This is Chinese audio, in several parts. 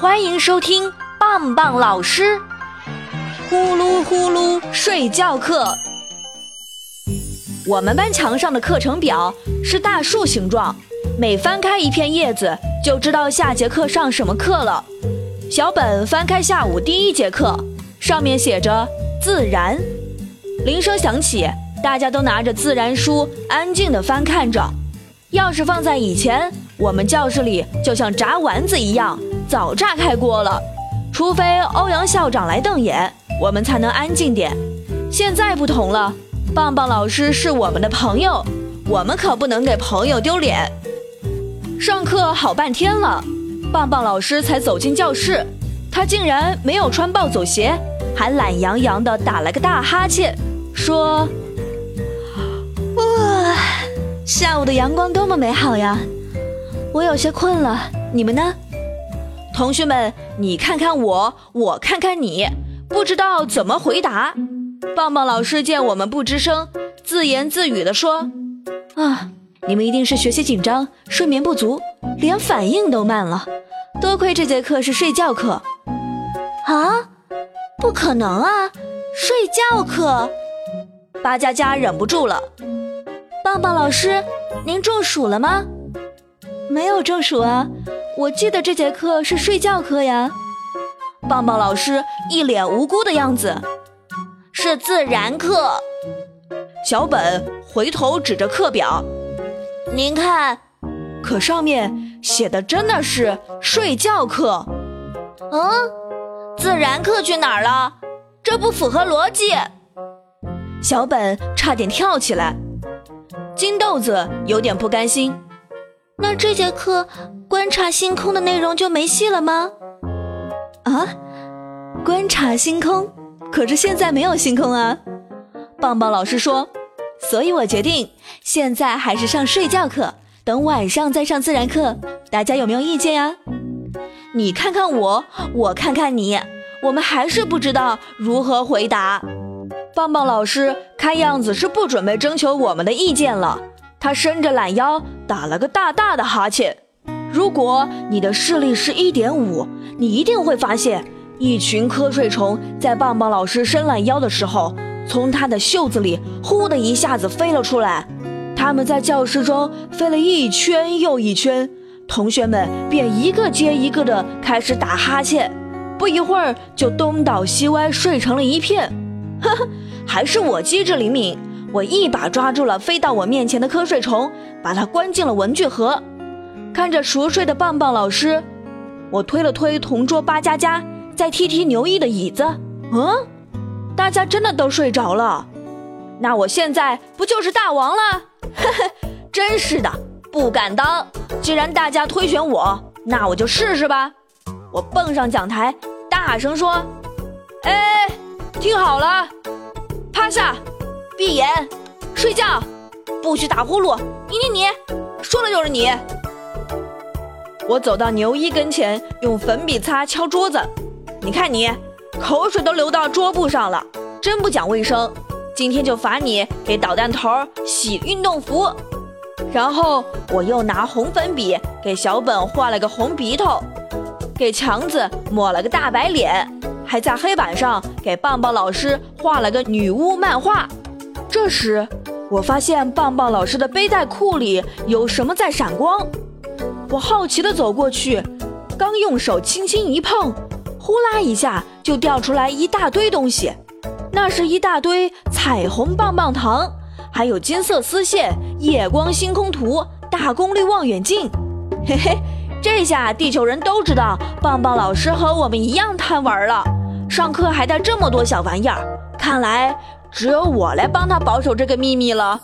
欢迎收听棒棒老师呼噜呼噜睡觉课。我们班墙上的课程表是大树形状，每翻开一片叶子，就知道下节课上什么课了。小本翻开下午第一节课，上面写着自然。铃声响起，大家都拿着自然书，安静地翻看着。要是放在以前，我们教室里就像炸丸子一样，早炸开锅了。除非欧阳校长来瞪眼，我们才能安静点。现在不同了，棒棒老师是我们的朋友，我们可不能给朋友丢脸。上课好半天了，棒棒老师才走进教室，他竟然没有穿暴走鞋，还懒洋洋地打了个大哈欠，说。哇下午的阳光多么美好呀！我有些困了，你们呢？同学们，你看看我，我看看你，不知道怎么回答。棒棒老师见我们不吱声，自言自语地说：“啊，你们一定是学习紧张，睡眠不足，连反应都慢了。多亏这节课是睡觉课。”啊，不可能啊！睡觉课，巴佳佳忍不住了。棒棒老师，您中暑了吗？没有中暑啊，我记得这节课是睡觉课呀。棒棒老师一脸无辜的样子，是自然课。小本回头指着课表，您看，可上面写的真的是睡觉课。嗯，自然课去哪儿了？这不符合逻辑。小本差点跳起来。金豆子有点不甘心，那这节课观察星空的内容就没戏了吗？啊，观察星空，可是现在没有星空啊！棒棒老师说，所以我决定现在还是上睡觉课，等晚上再上自然课。大家有没有意见呀？你看看我，我看看你，我们还是不知道如何回答。棒棒老师看样子是不准备征求我们的意见了。他伸着懒腰，打了个大大的哈欠。如果你的视力是一点五，你一定会发现，一群瞌睡虫在棒棒老师伸懒腰的时候，从他的袖子里呼的一下子飞了出来。他们在教室中飞了一圈又一圈，同学们便一个接一个的开始打哈欠，不一会儿就东倒西歪睡成了一片。呵呵。还是我机智灵敏，我一把抓住了飞到我面前的瞌睡虫，把它关进了文具盒。看着熟睡的棒棒老师，我推了推同桌巴佳佳，再踢踢牛一的椅子。嗯，大家真的都睡着了。那我现在不就是大王了？呵呵，真是的，不敢当。既然大家推选我，那我就试试吧。我蹦上讲台，大声说：“哎，听好了。”趴下，闭眼，睡觉，不许打呼噜。你你你，说的就是你。我走到牛一跟前，用粉笔擦敲桌子。你看你，口水都流到桌布上了，真不讲卫生。今天就罚你给导弹头洗运动服。然后我又拿红粉笔给小本画了个红鼻头，给强子抹了个大白脸。还在黑板上给棒棒老师画了个女巫漫画。这时，我发现棒棒老师的背带裤里有什么在闪光。我好奇地走过去，刚用手轻轻一碰，呼啦一下就掉出来一大堆东西。那是一大堆彩虹棒棒糖，还有金色丝线、夜光星空图、大功率望远镜。嘿嘿，这下地球人都知道棒棒老师和我们一样贪玩了。上课还带这么多小玩意儿，看来只有我来帮他保守这个秘密了。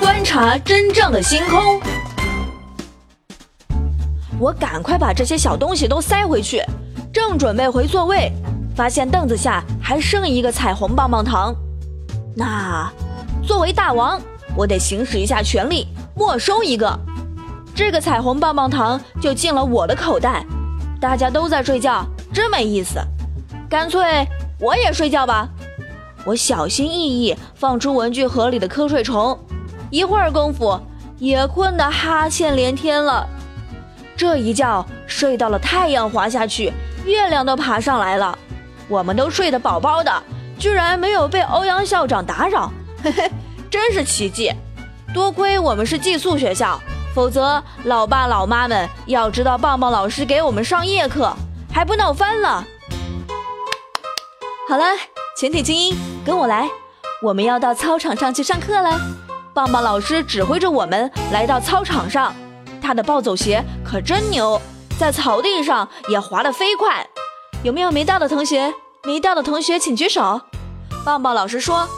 观察真正的星空，我赶快把这些小东西都塞回去，正准备回座位，发现凳子下还剩一个彩虹棒棒糖。那作为大王，我得行使一下权力，没收一个。这个彩虹棒棒糖就进了我的口袋。大家都在睡觉。真没意思，干脆我也睡觉吧。我小心翼翼放出文具盒里的瞌睡虫，一会儿功夫也困得哈欠连天了。这一觉睡到了太阳滑下去，月亮都爬上来了，我们都睡得饱饱的，居然没有被欧阳校长打扰，嘿嘿，真是奇迹！多亏我们是寄宿学校，否则老爸老妈们要知道棒棒老师给我们上夜课，还不闹翻了。好了，全体精英，跟我来，我们要到操场上去上课了。棒棒老师指挥着我们来到操场上。他的暴走鞋可真牛，在草地上也滑得飞快。有没有没到的同学？没到的同学请举手。棒棒老师说：“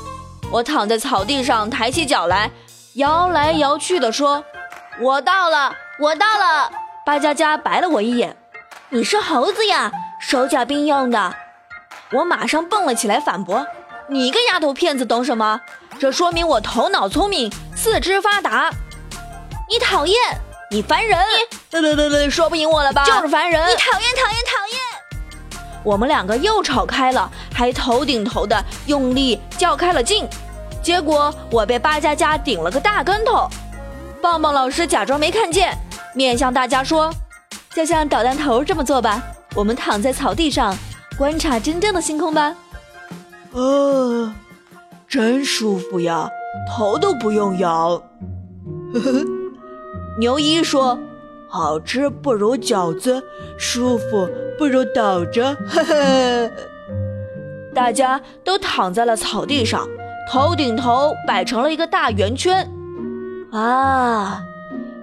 我躺在草地上，抬起脚来，摇来摇去的说：‘我到了，我到了。’巴佳佳白了我一眼：‘你是猴子呀，手脚并用的。’我马上蹦了起来反驳：‘你个丫头片子懂什么？这说明我头脑聪明，四肢发达。’你讨厌。”你烦人！对对对对，说不赢我了吧？就是烦人！你讨厌讨厌讨厌！我们两个又吵开了，还头顶头的用力较开了劲，结果我被巴佳佳顶了个大跟头。棒棒老师假装没看见，面向大家说：“就像捣蛋头这么做吧，我们躺在草地上观察真正的星空吧。”啊，真舒服呀，头都不用摇。呵呵。牛一说：“好吃不如饺子，舒服不如倒着。”呵呵，大家都躺在了草地上，头顶头摆成了一个大圆圈。啊，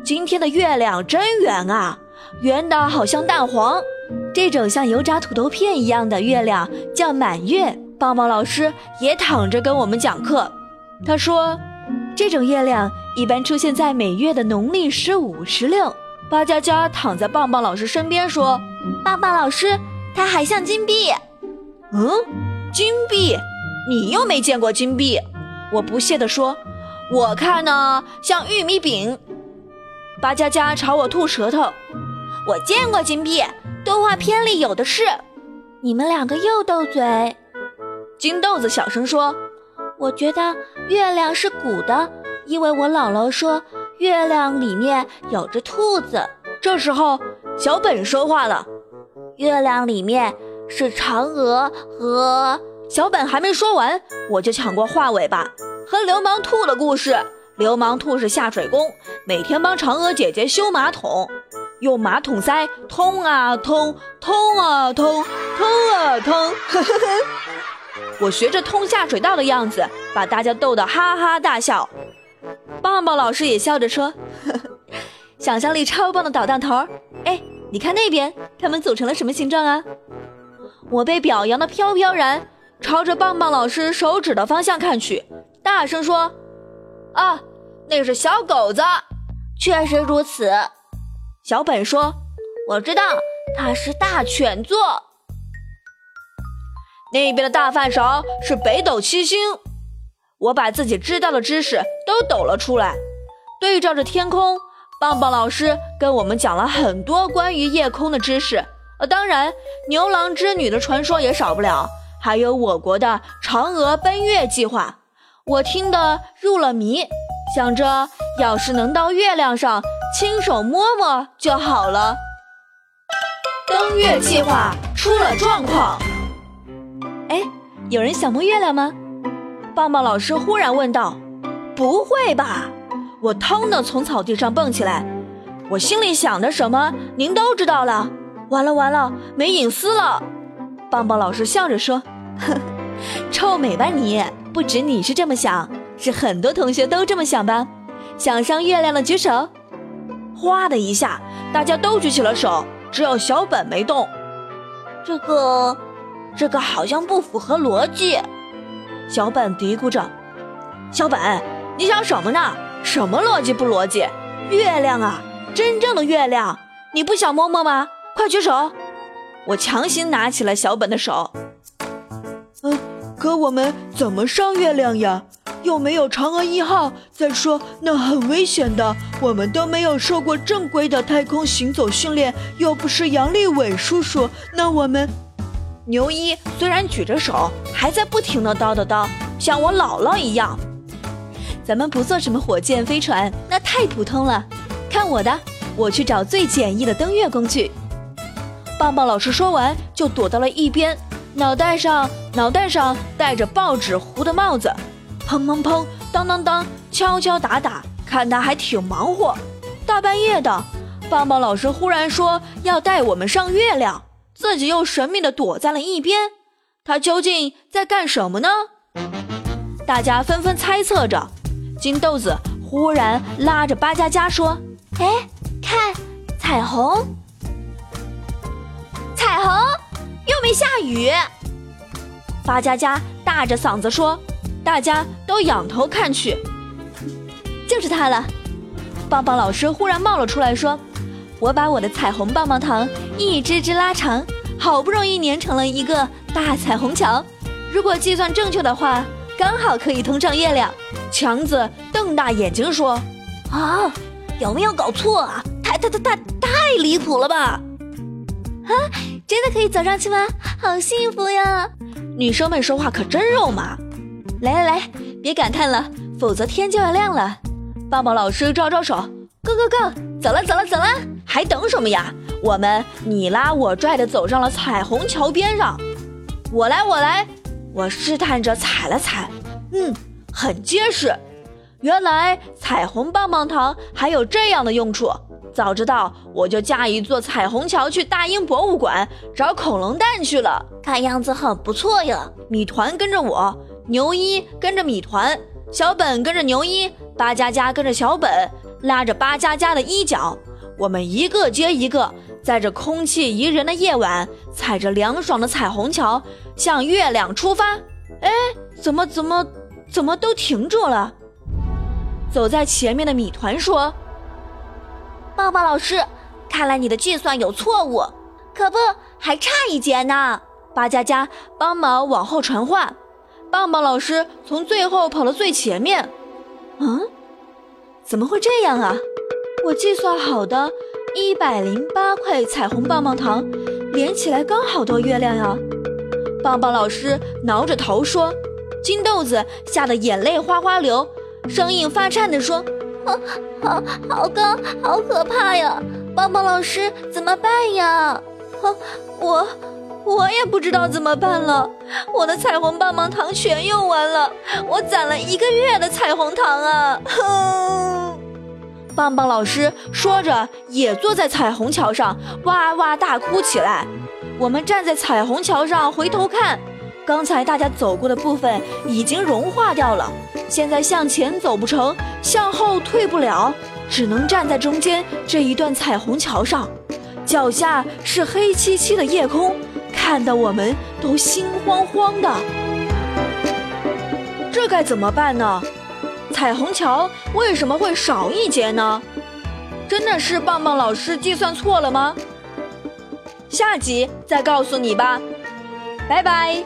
今天的月亮真圆啊，圆的好像蛋黄。这种像油炸土豆片一样的月亮叫满月。棒棒老师也躺着跟我们讲课，他说：“这种月亮。”一般出现在每月的农历十五、十六。巴佳佳躺在棒棒老师身边说：“棒棒老师，它还像金币。”嗯，金币？你又没见过金币？我不屑地说：“我看呢，像玉米饼。”巴佳佳朝我吐舌头：“我见过金币，动画片里有的是。”你们两个又斗嘴。金豆子小声说：“我觉得月亮是鼓的。”因为我姥姥说月亮里面有只兔子，这时候小本说话了：“月亮里面是嫦娥和……”小本还没说完，我就抢过话尾巴：“和流氓兔的故事。流氓兔是下水工，每天帮嫦娥姐姐修马桶，用马桶塞通啊通，通啊通，通啊通。我学着通下水道的样子，把大家逗得哈哈大笑。”棒棒老师也笑着说：“ 想象力超棒的捣蛋头！哎，你看那边，他们组成了什么形状啊？”我被表扬的飘飘然，朝着棒棒老师手指的方向看去，大声说：“啊，那是小狗子！”确实如此，小本说：“我知道，它是大犬座。”那边的大饭勺是北斗七星。我把自己知道的知识都抖了出来，对照着天空，棒棒老师跟我们讲了很多关于夜空的知识。呃，当然，牛郎织女的传说也少不了，还有我国的嫦娥奔月计划，我听得入了迷，想着要是能到月亮上亲手摸摸就好了。登月计划出了状况，哎，有人想摸月亮吗？棒棒老师忽然问道：“不会吧？”我腾的从草地上蹦起来，我心里想的什么，您都知道了。完了完了，没隐私了。棒棒老师笑着说：“呵臭美吧你！不止你是这么想，是很多同学都这么想吧？想上月亮的举手。”哗的一下，大家都举起了手，只有小本没动。这个，这个好像不符合逻辑。小本嘀咕着：“小本，你想什么呢？什么逻辑不逻辑？月亮啊，真正的月亮，你不想摸摸吗？快举手！”我强行拿起了小本的手。嗯，可我们怎么上月亮呀？又没有嫦娥一号。再说那很危险的，我们都没有受过正规的太空行走训练，又不是杨利伟叔叔，那我们……牛一虽然举着手，还在不停的叨叨叨，像我姥姥一样。咱们不做什么火箭飞船，那太普通了。看我的，我去找最简易的登月工具。棒棒老师说完，就躲到了一边，脑袋上脑袋上戴着报纸糊的帽子，砰砰砰，当当当，敲敲打打，看他还挺忙活。大半夜的，棒棒老师忽然说要带我们上月亮，自己又神秘的躲在了一边。他究竟在干什么呢？大家纷纷猜测着。金豆子忽然拉着巴佳佳说：“哎，看彩虹！”彩虹又没下雨，巴佳佳大着嗓子说：“大家都仰头看去，就是它了。”棒棒老师忽然冒了出来，说：“我把我的彩虹棒棒糖一只只拉长，好不容易粘成了一个大彩虹桥。如果计算正确的话，刚好可以通上月亮。”强子瞪大眼睛说：“啊，有没有搞错啊？太太太太太离谱了吧！”啊，真的可以走上去吗？好幸福呀！女生们说话可真肉麻。来来来，别感叹了，否则天就要亮了。棒棒老师招招手，Go Go Go，走了走了走了，还等什么呀？我们你拉我拽的走上了彩虹桥边上。我来我来，我试探着踩了踩，嗯，很结实。原来彩虹棒棒糖还有这样的用处。早知道我就架一座彩虹桥去大英博物馆找恐龙蛋去了。看样子很不错呀！米团跟着我，牛一跟着米团，小本跟着牛一，巴佳佳跟着小本，拉着巴佳佳的衣角，我们一个接一个，在这空气宜人的夜晚，踩着凉爽的彩虹桥向月亮出发。哎，怎么怎么怎么都停住了？走在前面的米团说。抱抱老师，看来你的计算有错误，可不，还差一节呢。巴佳佳帮忙往后传话，棒棒老师从最后跑到最前面。嗯，怎么会这样啊？我计算好的一百零八块彩虹棒棒糖，连起来刚好到月亮呀。棒棒老师挠着头说，金豆子吓得眼泪哗哗流，声音发颤地说。好，好，好高，好可怕呀！棒棒老师怎么办呀？我，我也不知道怎么办了。我的彩虹棒棒糖全用完了，我攒了一个月的彩虹糖啊！哼！棒棒老师说着，也坐在彩虹桥上哇哇大哭起来。我们站在彩虹桥上回头看。刚才大家走过的部分已经融化掉了，现在向前走不成，向后退不了，只能站在中间这一段彩虹桥上，脚下是黑漆漆的夜空，看得我们都心慌慌的。这该怎么办呢？彩虹桥为什么会少一节呢？真的是棒棒老师计算错了吗？下集再告诉你吧，拜拜。